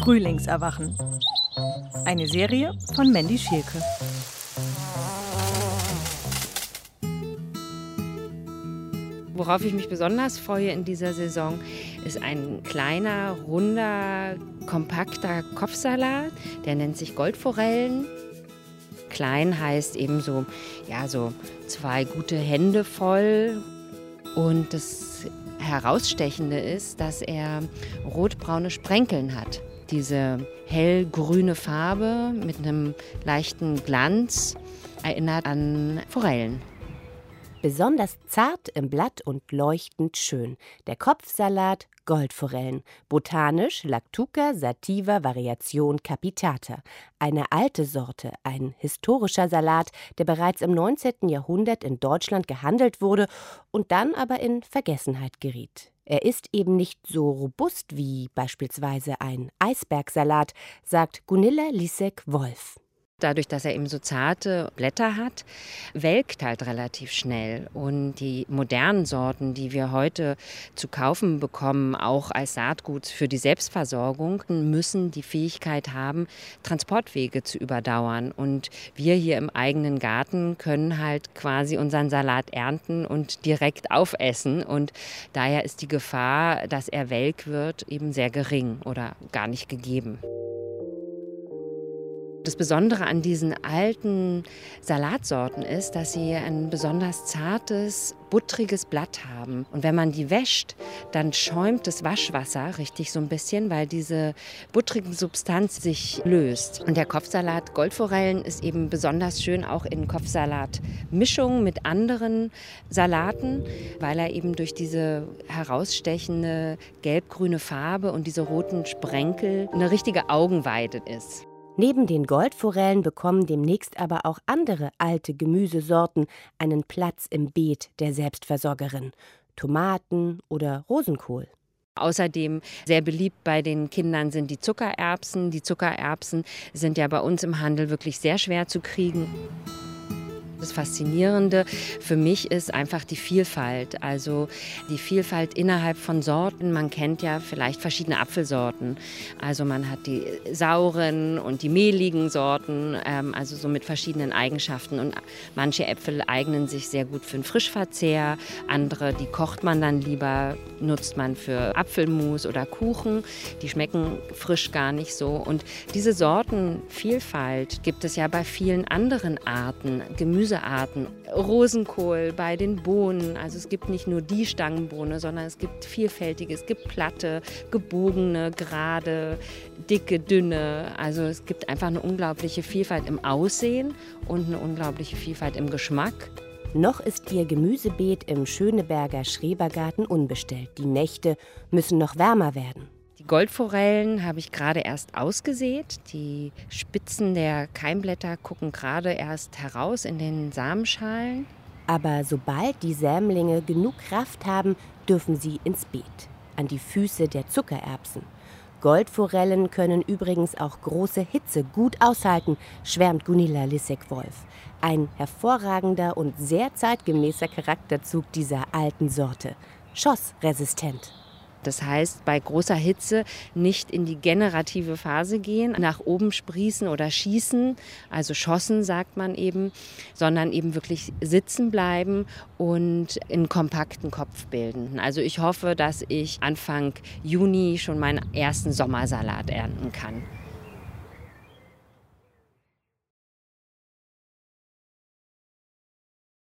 Frühlingserwachen. Eine Serie von Mandy Schielke. Worauf ich mich besonders freue in dieser Saison, ist ein kleiner, runder, kompakter Kopfsalat. Der nennt sich Goldforellen. Klein heißt eben so, ja, so zwei gute Hände voll. Und das Herausstechende ist, dass er rotbraune Sprenkeln hat. Diese hellgrüne Farbe mit einem leichten Glanz erinnert an Forellen. Besonders zart im Blatt und leuchtend schön. Der Kopfsalat Goldforellen. Botanisch Lactuca sativa Variation capitata. Eine alte Sorte, ein historischer Salat, der bereits im 19. Jahrhundert in Deutschland gehandelt wurde und dann aber in Vergessenheit geriet. Er ist eben nicht so robust wie beispielsweise ein Eisbergsalat, sagt Gunilla Lisek-Wolf dadurch, dass er eben so zarte Blätter hat, welkt halt relativ schnell. Und die modernen Sorten, die wir heute zu kaufen bekommen, auch als Saatgut für die Selbstversorgung, müssen die Fähigkeit haben, Transportwege zu überdauern. Und wir hier im eigenen Garten können halt quasi unseren Salat ernten und direkt aufessen. Und daher ist die Gefahr, dass er welk wird, eben sehr gering oder gar nicht gegeben. Das Besondere an diesen alten Salatsorten ist, dass sie ein besonders zartes, buttriges Blatt haben. Und wenn man die wäscht, dann schäumt das Waschwasser richtig so ein bisschen, weil diese buttrige Substanz sich löst. Und der Kopfsalat Goldforellen ist eben besonders schön auch in Kopfsalatmischung mit anderen Salaten, weil er eben durch diese herausstechende gelb-grüne Farbe und diese roten Sprenkel eine richtige Augenweide ist. Neben den Goldforellen bekommen demnächst aber auch andere alte Gemüsesorten einen Platz im Beet der Selbstversorgerin. Tomaten oder Rosenkohl. Außerdem sehr beliebt bei den Kindern sind die Zuckererbsen. Die Zuckererbsen sind ja bei uns im Handel wirklich sehr schwer zu kriegen. Das Faszinierende für mich ist einfach die Vielfalt. Also die Vielfalt innerhalb von Sorten. Man kennt ja vielleicht verschiedene Apfelsorten. Also man hat die sauren und die mehligen Sorten, ähm, also so mit verschiedenen Eigenschaften. Und manche Äpfel eignen sich sehr gut für den Frischverzehr. Andere, die kocht man dann lieber, nutzt man für Apfelmus oder Kuchen. Die schmecken frisch gar nicht so. Und diese Sortenvielfalt gibt es ja bei vielen anderen Arten. Gemüse Gemüsearten. Rosenkohl bei den Bohnen. Also es gibt nicht nur die Stangenbohne, sondern es gibt vielfältige. Es gibt platte, gebogene, gerade, dicke, dünne. Also es gibt einfach eine unglaubliche Vielfalt im Aussehen und eine unglaubliche Vielfalt im Geschmack. Noch ist ihr Gemüsebeet im Schöneberger Schrebergarten unbestellt. Die Nächte müssen noch wärmer werden. Die Goldforellen habe ich gerade erst ausgesät. Die Spitzen der Keimblätter gucken gerade erst heraus in den Samenschalen. Aber sobald die Sämlinge genug Kraft haben, dürfen sie ins Beet, an die Füße der Zuckererbsen. Goldforellen können übrigens auch große Hitze gut aushalten, schwärmt Gunilla Lissek-Wolf. Ein hervorragender und sehr zeitgemäßer Charakterzug dieser alten Sorte. Schossresistent. Das heißt, bei großer Hitze nicht in die generative Phase gehen, nach oben sprießen oder schießen, also schossen sagt man eben, sondern eben wirklich sitzen bleiben und einen kompakten Kopf bilden. Also ich hoffe, dass ich Anfang Juni schon meinen ersten Sommersalat ernten kann.